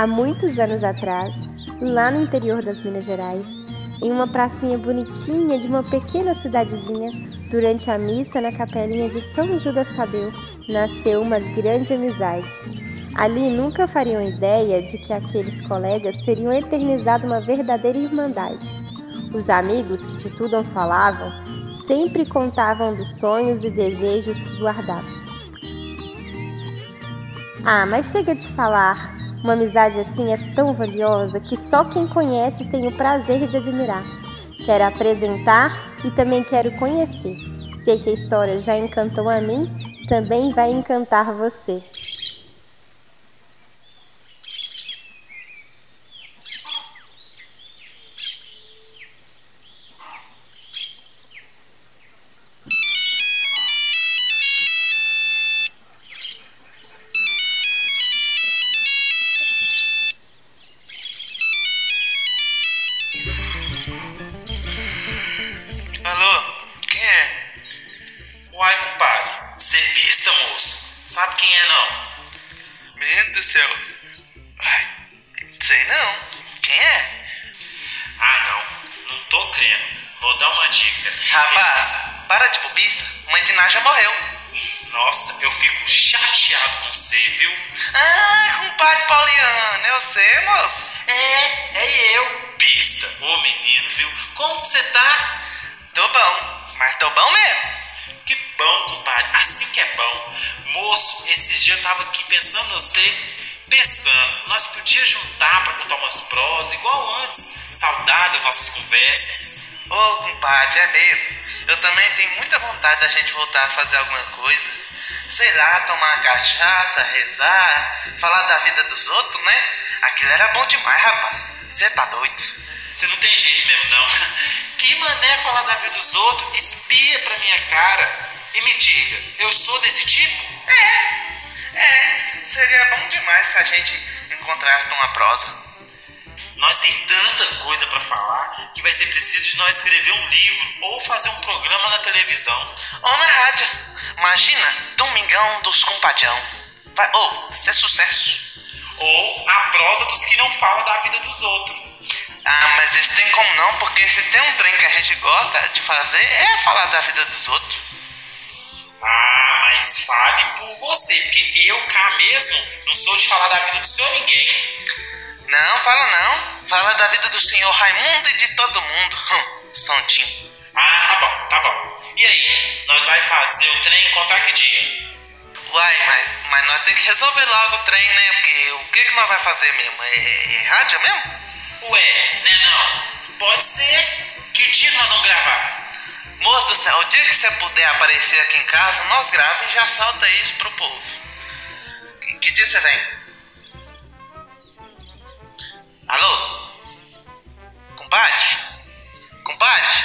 há muitos anos atrás, lá no interior das Minas Gerais, em uma pracinha bonitinha de uma pequena cidadezinha, durante a missa na capelinha de São Judas Tadeu, nasceu uma grande amizade. Ali nunca fariam ideia de que aqueles colegas teriam eternizado uma verdadeira irmandade. Os amigos que de tudo falavam sempre contavam dos sonhos e desejos que guardavam. Ah, mas chega de falar. Uma amizade assim é tão valiosa que só quem conhece tem o prazer de admirar. Quero apresentar e também quero conhecer. Sei que a história já encantou a mim, também vai encantar você. Sabe quem é, não? Meu do céu. Ai, sei não. Quem é? Ah, não. Não tô crendo. Vou dar uma dica. Rapaz, para de bobiça. Mãe de Ná já morreu. Nossa, eu fico chateado com você, viu? Ah, compadre Pauliano, eu sei, moço. É, é eu. Pista, ô menino, viu? Como que você tá? Tô bom, mas tô bom mesmo. Que Assim que é bom. Moço, esses dias eu tava aqui pensando em você, pensando, nós podíamos juntar pra contar umas prosas, igual antes. Saudade das nossas conversas. Ô, compadre, é mesmo. Eu também tenho muita vontade da gente voltar a fazer alguma coisa. Sei lá, tomar uma cachaça, rezar, falar da vida dos outros, né? Aquilo era bom demais, rapaz. Você tá doido? Você não tem jeito mesmo, não. Que mané falar da vida dos outros, espia pra minha cara e me diga, eu sou desse tipo? É, é. Seria bom demais se a gente encontrasse numa prosa. Nós tem tanta coisa pra falar que vai ser preciso de nós escrever um livro ou fazer um programa na televisão. Ou na rádio. Imagina, Domingão dos Compadrão. Vai, ô, isso é sucesso. Ou a prosa dos que não falam da vida dos outros. Ah, mas isso tem como não, porque se tem um trem que a gente gosta de fazer é falar da vida dos outros. Ah, mas fale por você, porque eu cá mesmo não sou de falar da vida do seu ninguém. Não, fala não. Fala da vida do senhor Raimundo e de todo mundo. Hum, Santinho. Ah, tá bom, tá bom. E aí, nós vai fazer o trem encontrar que dia? Uai, mas, mas nós temos que resolver logo o trem, né? Porque o que, que nós vai fazer mesmo? É, é rádio mesmo? Ué, né não? Pode ser. Que dia nós vamos gravar? Moço do céu, o dia que você puder aparecer aqui em casa, nós grava e já solta isso pro povo. Que, que dia você vem? Alô? Compadre? Compadre?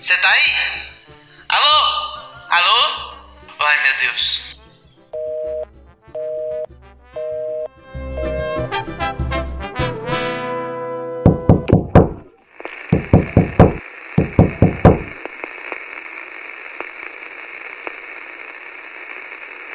Você tá aí? Alô? Alô? Ai meu Deus.